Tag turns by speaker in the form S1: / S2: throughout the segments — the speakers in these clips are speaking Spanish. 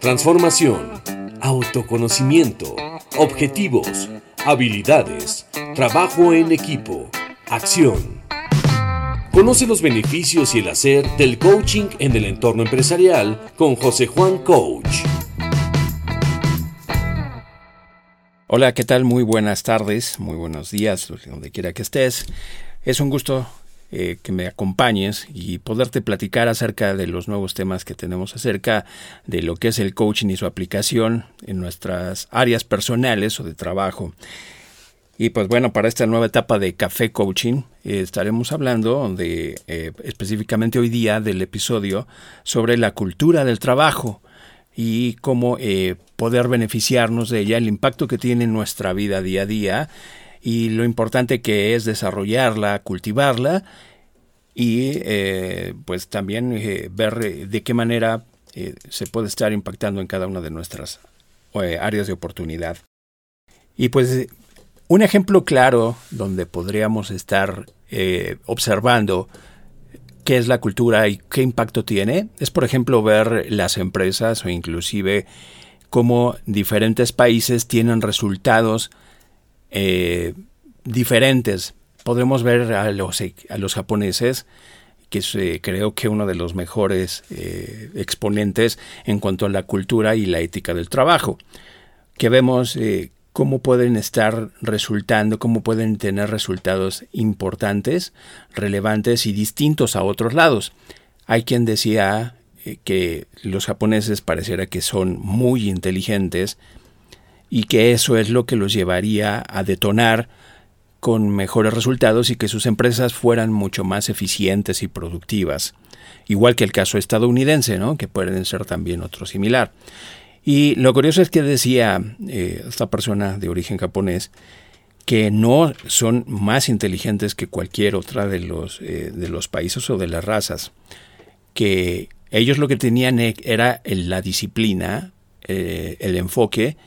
S1: Transformación, autoconocimiento, objetivos, habilidades, trabajo en equipo, acción. Conoce los beneficios y el hacer del coaching en el entorno empresarial con José Juan Coach.
S2: Hola, ¿qué tal? Muy buenas tardes, muy buenos días, donde quiera que estés. Es un gusto eh, que me acompañes y poderte platicar acerca de los nuevos temas que tenemos acerca de lo que es el coaching y su aplicación en nuestras áreas personales o de trabajo. Y pues bueno, para esta nueva etapa de Café Coaching eh, estaremos hablando de eh, específicamente hoy día del episodio sobre la cultura del trabajo y cómo poder beneficiarnos de ella, el impacto que tiene en nuestra vida día a día y lo importante que es desarrollarla, cultivarla y eh, pues también eh, ver eh, de qué manera se puede estar impactando en cada una de nuestras áreas de oportunidad. Y pues un ejemplo claro donde podríamos estar observando qué es la cultura y qué impacto tiene es por ejemplo ver las empresas o inclusive cómo diferentes países tienen resultados eh, diferentes. Podemos ver a los, a los japoneses, que eh, creo que uno de los mejores eh, exponentes en cuanto a la cultura y la ética del trabajo, que vemos cómo pueden estar resultando, cómo pueden tener resultados importantes, relevantes y distintos a otros lados. Hay quien decía que los japoneses pareciera que son muy inteligentes, y que eso es lo que los llevaría a detonar con mejores resultados y que sus empresas fueran mucho más eficientes y productivas. Igual que el caso estadounidense, ¿no? que pueden ser también otro similar. Y lo curioso es que decía eh, esta persona de origen japonés que no son más inteligentes que cualquier otra de los, eh, de los países o de las razas, que ellos lo que tenían e, era la disciplina, eh, el enfoque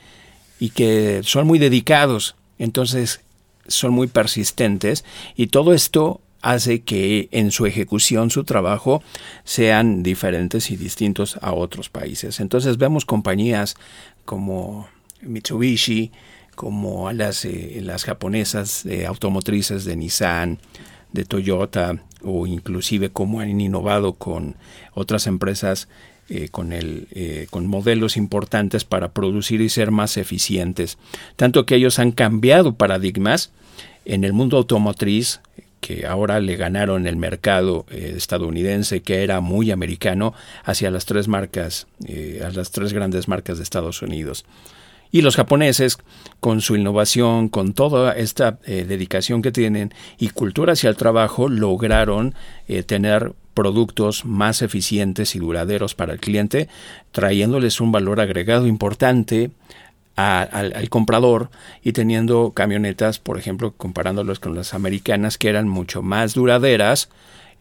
S2: y que son muy dedicados, entonces son muy persistentes y todo esto hace que en su ejecución, su trabajo, sean diferentes y distintos a otros países. Entonces vemos compañías como Mitsubishi, como las, eh, las japonesas eh, automotrices de Nissan, de Toyota, o inclusive cómo han innovado con otras empresas eh, con, el, eh, con modelos importantes para producir y ser más eficientes. Tanto que ellos han cambiado paradigmas en el mundo automotriz, que ahora le ganaron el mercado eh, estadounidense, que era muy americano, hacia las tres marcas, a las tres grandes marcas de Estados Unidos. Y los japoneses, con su innovación, con toda esta dedicación que tienen y cultura hacia el trabajo, lograron tener productos más eficientes y duraderos para el cliente, trayéndoles un valor agregado importante al, comprador y teniendo camionetas, por ejemplo, comparándolos con las americanas, que eran mucho más duraderas,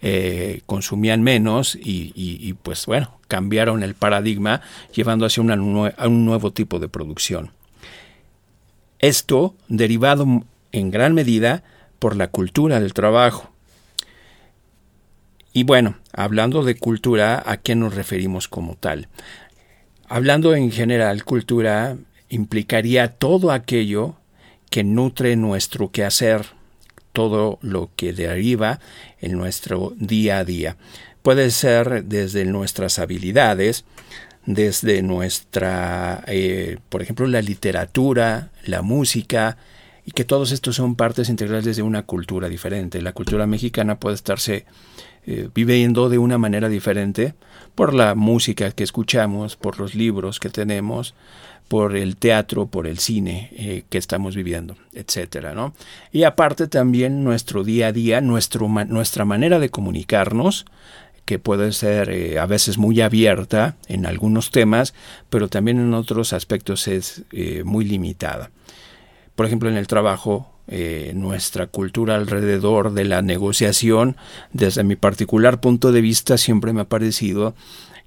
S2: eh, consumían menos y, pues bueno, cambiaron el paradigma llevando hacia a un nuevo tipo de producción. Esto derivado en gran medida por la cultura del trabajo. Y bueno, hablando de cultura, ¿a qué nos referimos como tal? Hablando en general, cultura implicaría todo aquello que nutre nuestro quehacer, todo lo que deriva en nuestro día a día. Puede ser desde nuestras habilidades, desde nuestra, eh, por ejemplo, la literatura, la música, y que todos estos son partes integrales de una cultura diferente. La cultura mexicana puede estarse eh, viviendo de una manera diferente por la música que escuchamos, por los libros que tenemos, por el teatro, por el cine eh, que estamos viviendo, etcétera, ¿no? Y aparte también nuestro día a día, nuestra manera de comunicarnos, que puede ser eh, a veces muy abierta en algunos temas, pero también en otros aspectos es muy limitada. Por ejemplo, en el trabajo eh, nuestra cultura alrededor de la negociación, desde mi particular punto de vista, siempre me ha parecido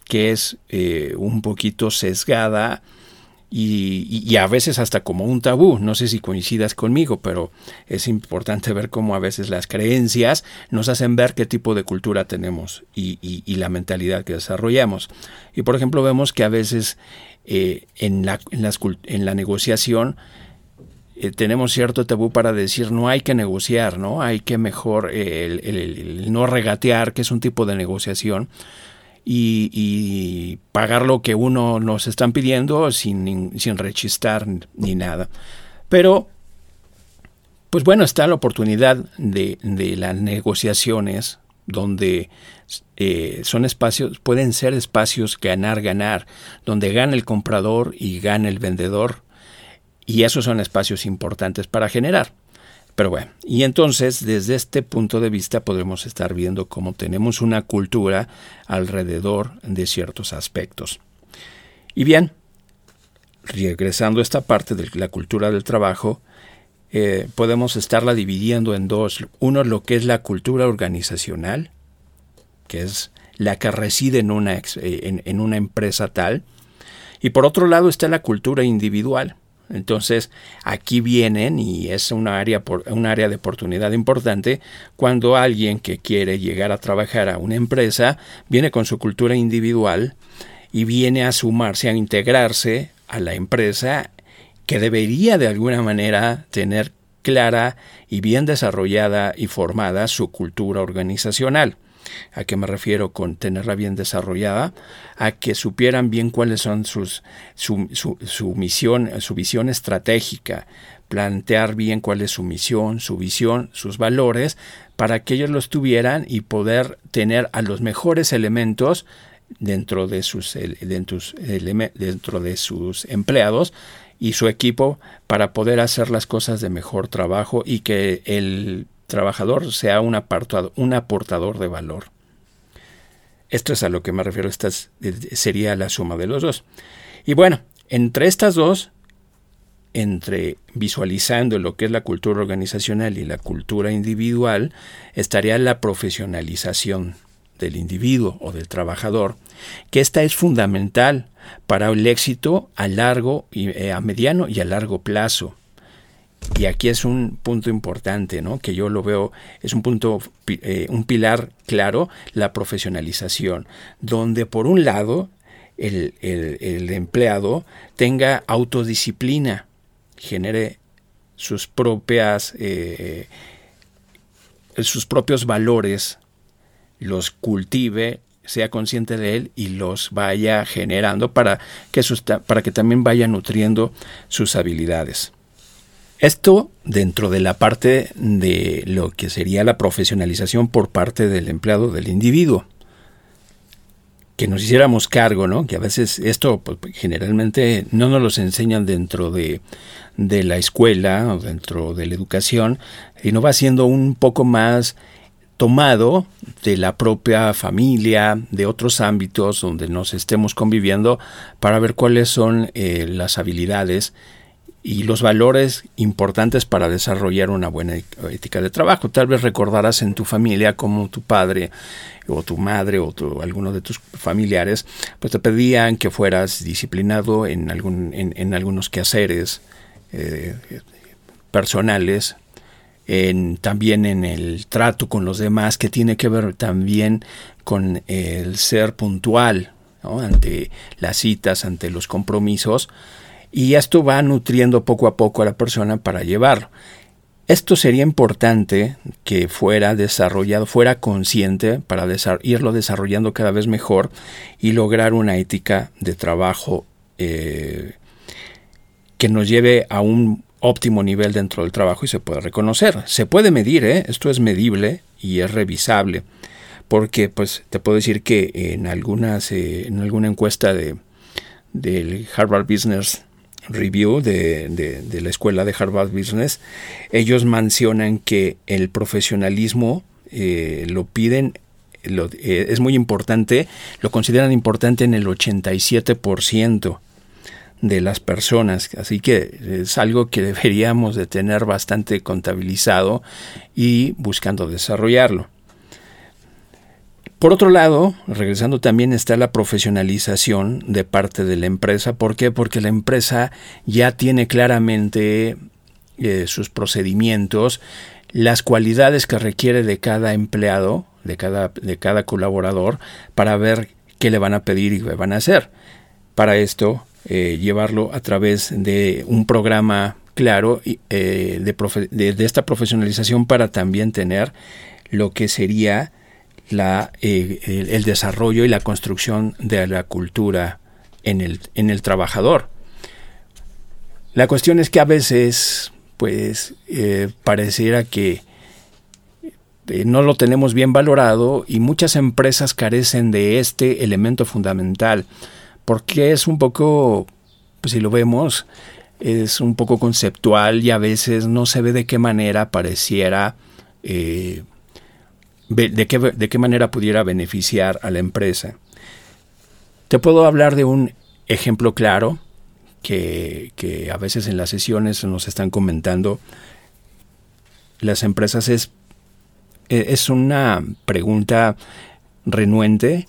S2: que es eh, un poquito sesgada y, a veces hasta como un tabú. No sé si coincidas conmigo, pero es importante ver cómo a veces las creencias nos hacen ver qué tipo de cultura tenemos y, la mentalidad que desarrollamos. Y por ejemplo vemos que a veces eh, en, la, en, la negociación eh, tenemos cierto tabú para decir no hay que negociar, ¿no? Hay que mejor eh, el no regatear, que es un tipo de negociación y, pagar lo que uno nos están pidiendo sin, sin rechistar ni nada. Pero, pues bueno, está la oportunidad de, las negociaciones donde eh, son espacios, pueden ser espacios ganar-ganar, donde gana el comprador y gana el vendedor. Y esos son espacios importantes para generar. Pero bueno, y entonces desde este punto de vista podemos estar viendo cómo tenemos una cultura alrededor de ciertos aspectos. Y bien, regresando a esta parte de la cultura del trabajo, eh, podemos estarla dividiendo en dos. Uno, lo que es la cultura organizacional, que es la que reside en una, eh, en una empresa tal. Y por otro lado está la cultura individual, entonces, aquí vienen y es una área, un área de oportunidad importante cuando alguien que quiere llegar a trabajar a una empresa viene con su cultura individual y viene a sumarse, a integrarse a la empresa que debería de alguna manera tener clara y bien desarrollada y formada su cultura organizacional. ¿A qué me refiero con tenerla bien desarrollada? A que supieran bien cuáles son sus, su, su, misión, su visión estratégica, plantear bien cuál es su misión, su visión, sus valores, para que ellos los tuvieran y poder tener a los mejores elementos dentro de sus, dentro de sus empleados y su equipo para poder hacer las cosas de mejor trabajo y que el trabajador sea un, apartado, un aportador de valor. Esto es a lo que me refiero, esta sería la suma de los dos. Y bueno, entre estas dos, entre visualizando lo que es la cultura organizacional y la cultura individual, estaría la profesionalización del individuo o del trabajador, que esta es fundamental para el éxito a largo y eh, a mediano y a largo plazo. Y aquí es un punto importante, ¿no? Que yo lo veo, es un punto, eh, un pilar claro, la profesionalización, donde por un lado el, empleado tenga autodisciplina, genere sus propias, eh, sus propios valores, los cultive, sea consciente de él y los vaya generando para que, para que también vaya nutriendo sus habilidades. Esto dentro de la parte de lo que sería la profesionalización por parte del empleado del individuo. Que nos hiciéramos cargo, ¿no? Que a veces esto pues, generalmente no nos lo enseñan dentro de, de la escuela o dentro de la educación, y no va siendo un poco más tomado de la propia familia, de otros ámbitos donde nos estemos conviviendo, para ver cuáles son eh, las habilidades y los valores importantes para desarrollar una buena ética de trabajo. Tal vez recordarás en tu familia como tu padre o tu madre o alguno de tus familiares pues te pedían que fueras disciplinado en, algún, en, algunos quehaceres eh, personales, en, también en el trato con los demás, que tiene que ver también con el ser puntual ante las citas, ante los compromisos y esto va nutriendo poco a poco a la persona para llevarlo. Esto sería importante que fuera desarrollado, fuera consciente para irlo desarrollando cada vez mejor y lograr una ética de trabajo eh, que nos lleve a un óptimo nivel dentro del trabajo y se puede reconocer. Se puede medir, ¿eh? esto es medible y es revisable, porque pues te puedo decir que en algunas, eh, en alguna encuesta de, del Harvard Business Review de, la escuela de Harvard Business, ellos mencionan que el profesionalismo eh, lo piden, eh, es muy importante, lo consideran importante en el 87% de las personas, así que es algo que deberíamos de tener bastante contabilizado y buscando desarrollarlo. Por otro lado, regresando también está la profesionalización de parte de la empresa. ¿Por qué? Porque la empresa ya tiene claramente eh, sus procedimientos, las cualidades que requiere de cada empleado, de cada, de cada colaborador, para ver qué le van a pedir y qué van a hacer. Para esto, eh, llevarlo a través de un programa claro eh, de, de, esta profesionalización para también tener lo que sería eh, el, desarrollo y la construcción de la cultura en el, en el trabajador. La cuestión es que a veces, pues, eh, pareciera que eh, no lo tenemos bien valorado y muchas empresas carecen de este elemento fundamental, porque es un poco, pues si lo vemos, es un poco conceptual y a veces no se ve de qué manera pareciera de qué, de qué manera pudiera beneficiar a la empresa. Te puedo hablar de un ejemplo claro que, que, a veces en las sesiones nos están comentando. Las empresas es, es una pregunta renuente,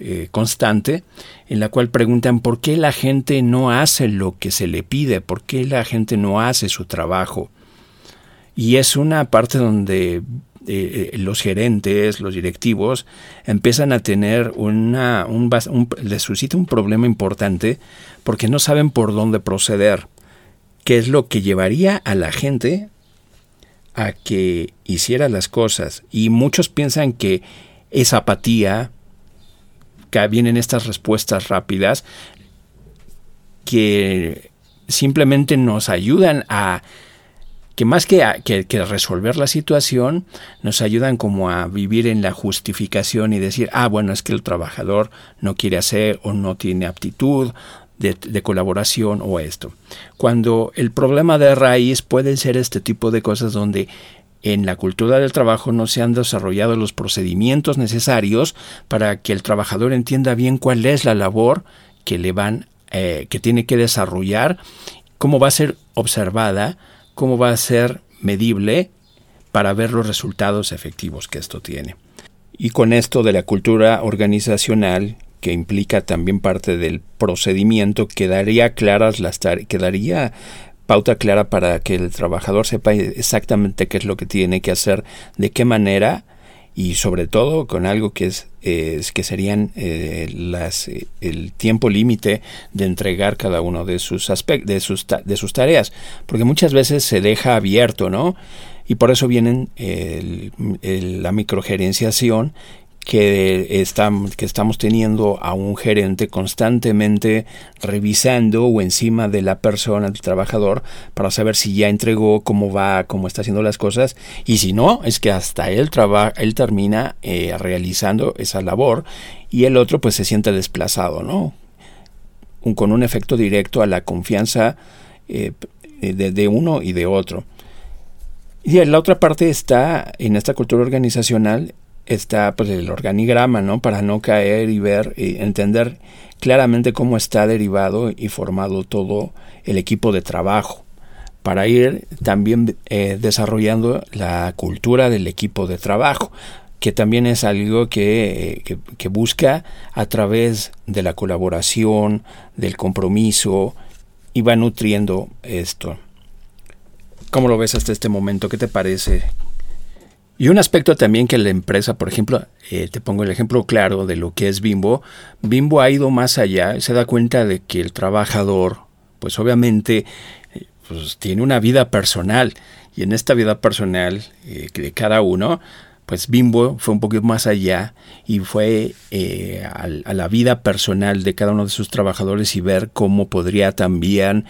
S2: eh, constante, en la cual preguntan por qué la gente no hace lo que se le pide, por qué la gente no hace su trabajo. Y es una parte donde eh, eh, los gerentes, los directivos, empiezan a tener una, un, les suscita un problema importante porque no saben por dónde proceder, qué es lo que llevaría a la gente a que hiciera las cosas. Y muchos piensan que esa apatía, que vienen estas respuestas rápidas, que simplemente nos ayudan a que más que, que, resolver la situación, nos ayudan como a vivir en la justificación y decir, ah, bueno, es que el trabajador no quiere hacer o no tiene aptitud de, colaboración o esto. Cuando el problema de raíz puede ser este tipo de cosas donde en la cultura del trabajo no se han desarrollado los procedimientos necesarios para que el trabajador entienda bien cuál es la labor que le van, eh, que tiene que desarrollar, cómo va a ser observada, cómo va a ser medible para ver los resultados efectivos que esto tiene. Y con esto de la cultura organizacional, que implica también parte del procedimiento, quedaría claras las quedaría pauta clara para que el trabajador sepa exactamente qué es lo que tiene que hacer, de qué manera y sobre todo con algo que es, que serían eh, las el tiempo límite de entregar cada uno de sus aspectos de sus de sus tareas porque muchas veces se deja abierto no y por eso vienen la microgerenciación que, estamos, teniendo a un gerente constantemente revisando o encima de la persona, del trabajador, para saber si ya entregó, cómo va, cómo está haciendo las cosas, y si no, es que hasta él, él termina eh, realizando esa labor y el otro pues se siente desplazado, ¿no? con un efecto directo a la confianza eh, de uno y de otro. Y la otra parte está en esta cultura organizacional está pues el organigrama, ¿no? Para no caer y ver y entender claramente cómo está derivado y formado todo el equipo de trabajo para ir también eh, desarrollando la cultura del equipo de trabajo, que también es algo que, que, que, busca a través de la colaboración, del compromiso, y va nutriendo esto. ¿Cómo lo ves hasta este momento? ¿Qué te parece? Y un aspecto también que la empresa, por ejemplo, eh, te pongo el ejemplo claro de lo que es Bimbo, Bimbo ha ido más allá, se da cuenta de que el trabajador, pues obviamente, eh, pues tiene una vida personal. Y en esta vida personal eh, de cada uno, pues Bimbo fue un poquito más allá y fue a, a la vida personal de cada uno de sus trabajadores y ver cómo podría también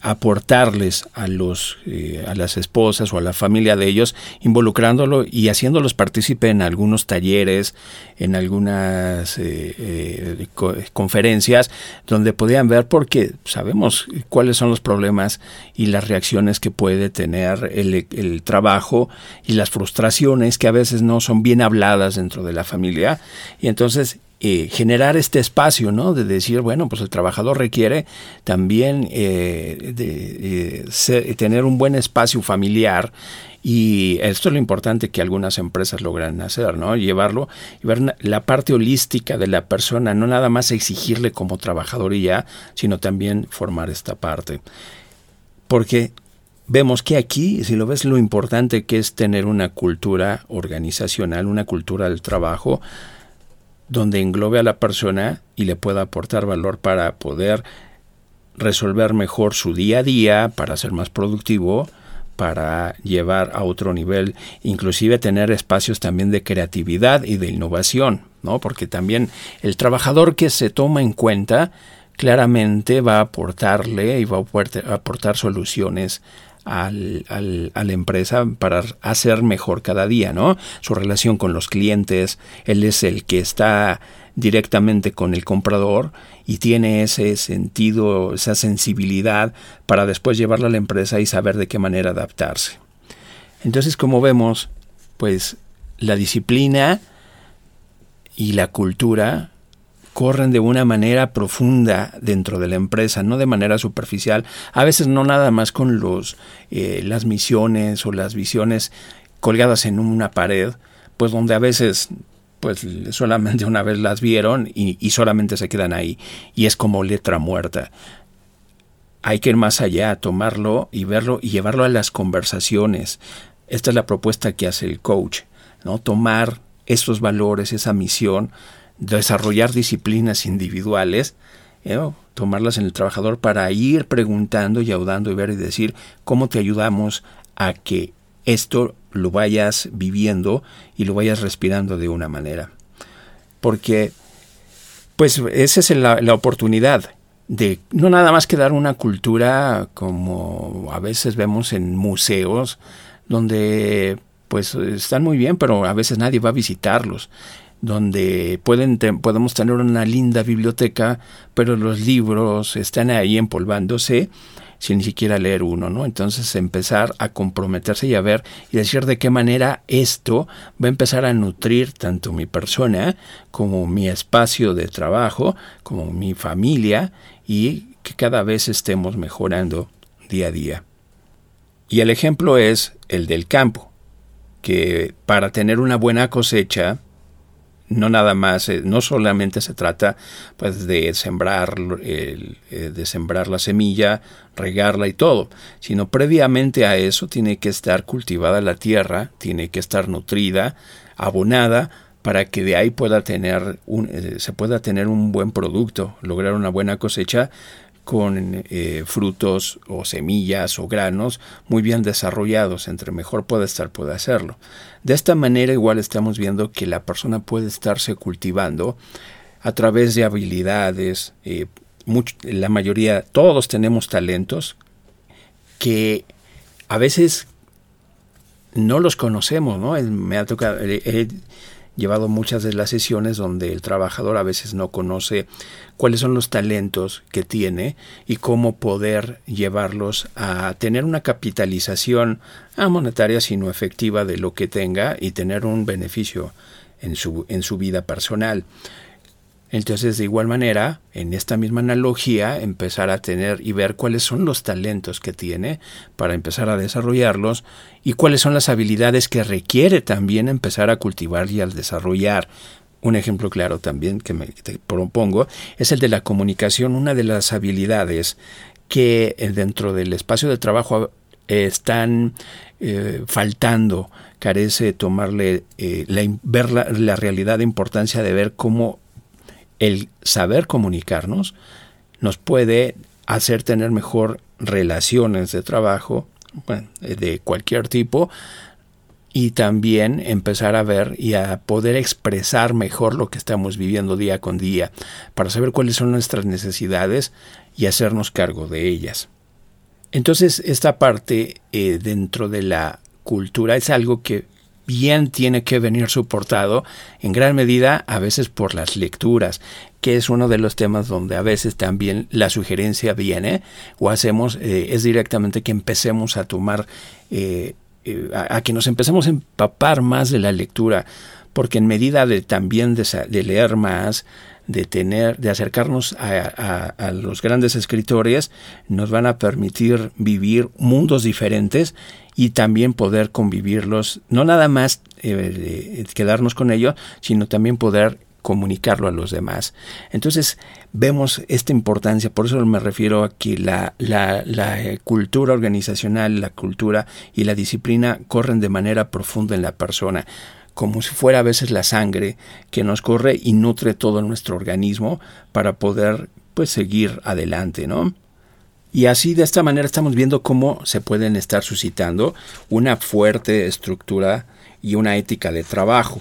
S2: aportarles a los eh, a las esposas o a la familia de ellos involucrándolo y haciéndolos partícipe en algunos talleres en algunas eh, eh, conferencias donde podían ver porque sabemos cuáles son los problemas y las reacciones que puede tener el, el trabajo y las frustraciones que a veces no son bien habladas dentro de la familia. Y entonces eh, generar este espacio, ¿no? De decir, bueno, pues el trabajador requiere también eh, de, tener un buen espacio familiar Y esto es lo importante que algunas empresas logran hacer, ¿no? Llevarlo y ver la parte holística de la persona, no nada más exigirle como trabajador y ya, sino también formar esta parte. Porque vemos que aquí, si lo ves, lo importante que es tener una cultura organizacional, una cultura del trabajo, donde englobe a la persona y le pueda aportar valor para poder resolver mejor su día a día, para ser más productivo, para llevar a otro nivel, inclusive tener espacios también de creatividad y de innovación, ¿no? Porque también el trabajador que se toma en cuenta claramente va a aportarle y va a aportar soluciones al, a la empresa para hacer mejor cada día, ¿no? Su relación con los clientes, él es el que está directamente con el comprador y tiene ese sentido, esa sensibilidad para después llevarla a la empresa y saber de qué manera adaptarse. Entonces, como vemos, pues la disciplina y la cultura corren de una manera profunda dentro de la empresa, no de manera superficial, a veces no nada más con los, eh, las misiones o las visiones colgadas en una pared, pues donde a veces pues solamente una vez las vieron y, solamente se quedan ahí. Y es como letra muerta. Hay que ir más allá, tomarlo y verlo y llevarlo a las conversaciones. Esta es la propuesta que hace el coach, ¿no? Tomar esos valores, esa misión, desarrollar disciplinas individuales, ¿eh? tomarlas en el trabajador para ir preguntando y audando y ver y decir cómo te ayudamos a que esto lo vayas viviendo y lo vayas respirando de una manera. Porque, pues, esa es la, la oportunidad de no nada más que dar una cultura como a veces vemos en museos, donde pues están muy bien, pero a veces nadie va a visitarlos donde pueden podemos tener una linda biblioteca, pero los libros están ahí empolvándose sin ni siquiera leer uno, ¿no? Entonces empezar a comprometerse y a ver y decir de qué manera esto va a empezar a nutrir tanto mi persona como mi espacio de trabajo, como mi familia y que cada vez estemos mejorando día a día. Y el ejemplo es el del campo, que para tener una buena cosecha no nada más, eh, no solamente se trata pues de sembrar, eh, de sembrar la semilla, regarla y todo, sino previamente a eso tiene que estar cultivada la tierra, tiene que estar nutrida, abonada, para que de ahí pueda tener un, eh, se pueda tener un buen producto, lograr una buena cosecha con frutos o semillas o granos muy bien desarrollados, entre mejor pueda estar, puede hacerlo. De esta manera igual estamos viendo que la persona puede estarse cultivando a través de habilidades, eh, la mayoría, todos tenemos talentos que a veces no los conocemos, ¿no? Me ha tocado, llevado muchas de las sesiones donde el trabajador a veces no conoce cuáles son los talentos que tiene y cómo poder llevarlos a tener una capitalización no monetaria sino efectiva de lo que tenga y tener un beneficio en su, en su vida personal. Entonces, de igual manera, en esta misma analogía, empezar a tener y ver cuáles son los talentos que tiene para empezar a desarrollarlos y cuáles son las habilidades que requiere también empezar a cultivar y al desarrollar. Un ejemplo claro también que me propongo es el de la comunicación, una de las habilidades que eh, dentro del espacio de trabajo están eh, faltando, carece tomarle, eh, la, ver la, la realidad de importancia de ver cómo el saber comunicarnos nos puede hacer tener mejor relaciones de trabajo de cualquier tipo y también empezar a ver y a poder expresar mejor lo que estamos viviendo día con día para saber cuáles son nuestras necesidades y hacernos cargo de ellas. Entonces esta parte eh, dentro de la cultura es algo que bien tiene que venir soportado en gran medida a veces por las lecturas, que es uno de los temas donde a veces también la sugerencia viene o hacemos eh, es directamente que empecemos a tomar, eh, eh, a, que nos empecemos a empapar más de la lectura, porque en medida de también de, leer más, de tener, de acercarnos a, los grandes escritores, nos van a permitir vivir mundos diferentes y también poder convivirlos, no nada más eh, quedarnos con ellos, sino también poder comunicarlo a los demás. Entonces vemos esta importancia, por eso me refiero a que la, la, la, cultura organizacional, la cultura y la disciplina corren de manera profunda en la persona como si fuera a veces la sangre que nos corre y nutre todo nuestro organismo para poder pues seguir adelante, ¿no? Y así de esta manera estamos viendo cómo se pueden estar suscitando una fuerte estructura y una ética de trabajo,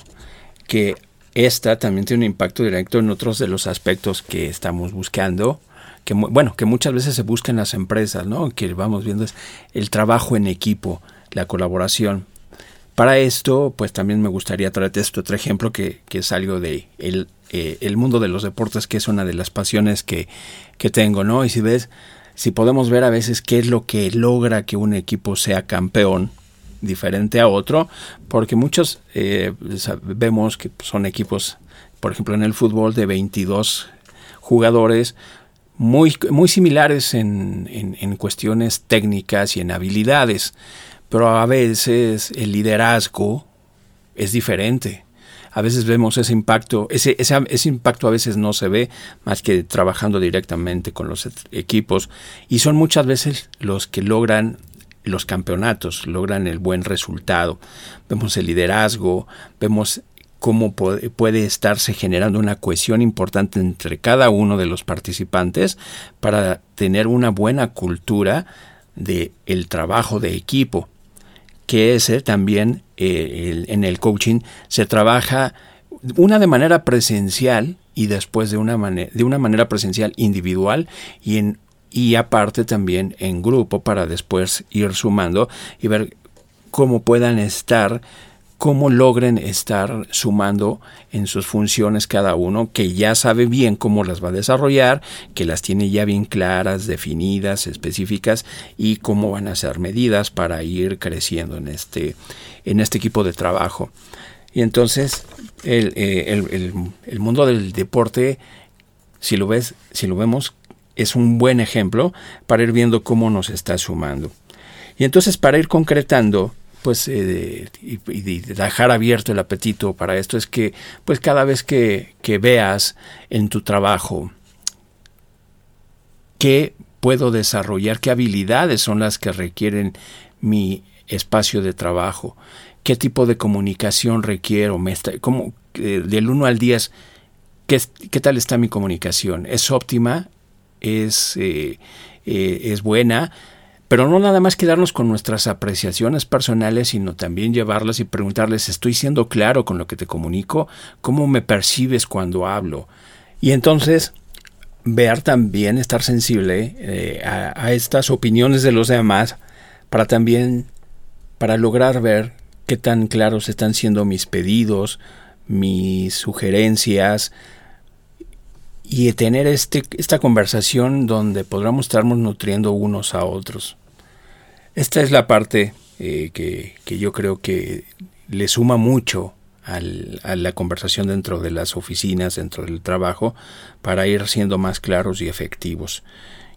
S2: que esta también tiene un impacto directo en otros de los aspectos que estamos buscando, que bueno, que muchas veces se busca en las empresas, ¿no? Que vamos viendo es el trabajo en equipo, la colaboración. Para esto, pues también me gustaría traerte este otro ejemplo que, que es algo de el, eh, el, mundo de los deportes, que es una de las pasiones que, que tengo, ¿no? Y si ves, si podemos ver a veces qué es lo que logra que un equipo sea campeón, diferente a otro, porque muchos eh, vemos que son equipos, por ejemplo en el fútbol, de 22 jugadores, muy, muy similares en, en cuestiones técnicas y en habilidades pero a veces el liderazgo es diferente. A veces vemos ese impacto, ese, ese, impacto a veces no se ve más que trabajando directamente con los equipos y son muchas veces los que logran los campeonatos, logran el buen resultado. Vemos el liderazgo, vemos cómo puede, puede, estarse generando una cohesión importante entre cada uno de los participantes para tener una buena cultura de el trabajo de equipo que ese también eh, en el coaching se trabaja una de manera presencial y después de una, manera, de una manera presencial individual y, en, y aparte también en grupo para después ir sumando y ver cómo puedan estar cómo logren estar sumando en sus funciones cada uno, que ya sabe bien cómo las va a desarrollar, que las tiene ya bien claras, definidas, específicas y cómo van a ser medidas para ir creciendo en este, en este equipo de trabajo. Y entonces el, eh, el mundo del deporte, si lo ves, si lo vemos, es un buen ejemplo para ir viendo cómo nos está sumando. Y entonces para ir concretando, pues eh, y, dejar abierto el apetito para esto es que pues cada vez que, que veas en tu trabajo qué puedo desarrollar, qué habilidades son las que requieren mi espacio de trabajo, qué tipo de comunicación requiero, me está, como, eh, del 1 al 10, ¿qué, ¿qué, tal está mi comunicación? ¿Es óptima? ¿Es, eh, es buena? Pero no nada más quedarnos con nuestras apreciaciones personales, sino también llevarlas y preguntarles, ¿estoy siendo claro con lo que te comunico? ¿Cómo me percibes cuando hablo? Y entonces ver también, estar sensible eh, a, estas opiniones de los demás para también, para lograr ver qué tan claros están siendo mis pedidos, mis sugerencias, y tener este, esta conversación donde podamos estarnos nutriendo unos a otros. Esta es la parte eh, que, que, yo creo que le suma mucho al, a la conversación dentro de las oficinas, dentro del trabajo, para ir siendo más claros y efectivos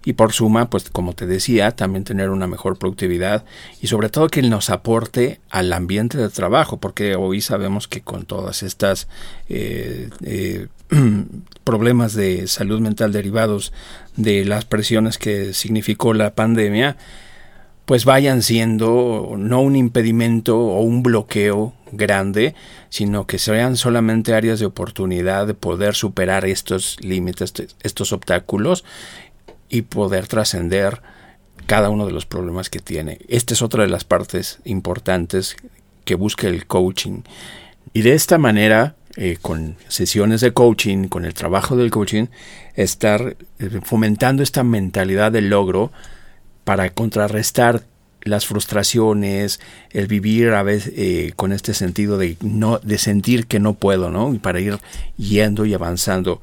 S2: y por suma, pues como te decía, también tener una mejor productividad y sobre todo que nos aporte al ambiente de trabajo, porque hoy sabemos que con todas estas eh, eh, problemas de salud mental derivados de las presiones que significó la pandemia, pues vayan siendo no un impedimento o un bloqueo grande, sino que sean solamente áreas de oportunidad de poder superar estos límites, estos obstáculos y poder trascender cada uno de los problemas que tiene. Esta es otra de las partes importantes que busca el coaching. Y de esta manera, eh, con sesiones de coaching, con el trabajo del coaching, estar eh, fomentando esta mentalidad del logro para contrarrestar las frustraciones, el vivir a veces eh, con este sentido de no, de sentir que no puedo, ¿no? Y para ir yendo y avanzando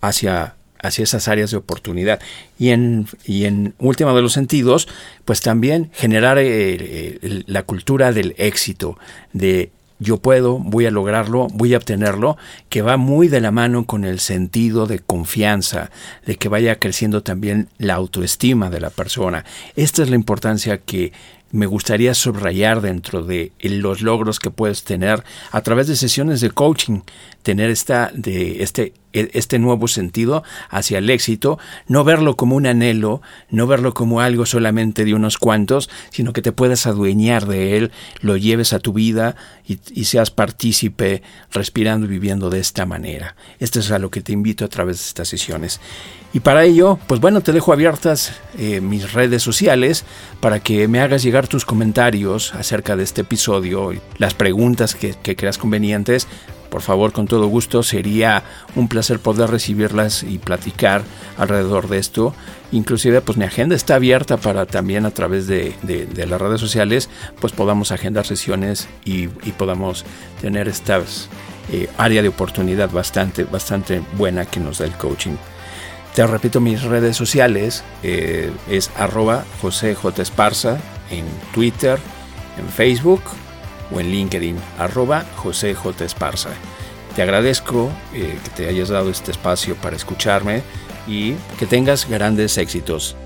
S2: hacia hacia esas áreas de oportunidad. Y en, y en último de los sentidos, pues también generar eh, la cultura del éxito, de yo puedo, voy a lograrlo, voy a obtenerlo, que va muy de la mano con el sentido de confianza, de que vaya creciendo también la autoestima de la persona. Esta es la importancia que me gustaría subrayar dentro de los logros que puedes tener a través de sesiones de coaching, tener esta, de este, e, este nuevo sentido hacia el éxito, no verlo como un anhelo, no verlo como algo solamente de unos cuantos, sino que te puedas adueñar de él, lo lleves a tu vida y, seas partícipe respirando y viviendo de esta manera. Esto es a lo que te invito a través de estas sesiones. Y para ello, pues bueno, te dejo abiertas eh, mis redes sociales para que me hagas llegar tus comentarios acerca de este episodio, las preguntas que, que creas convenientes. Por favor, con todo gusto, sería un placer poder recibirlas y platicar alrededor de esto. Inclusive, pues mi agenda está abierta para también a través de, las redes sociales, pues podamos agendar sesiones y, podamos tener esta eh, área de oportunidad bastante, bastante buena que nos da el coaching. Te repito, mis redes sociales eh, es arroba José J. Esparza en Twitter, en Facebook o en LinkedIn, arroba José J. Esparza. Te agradezco eh, que te hayas dado este espacio para escucharme y que tengas grandes éxitos.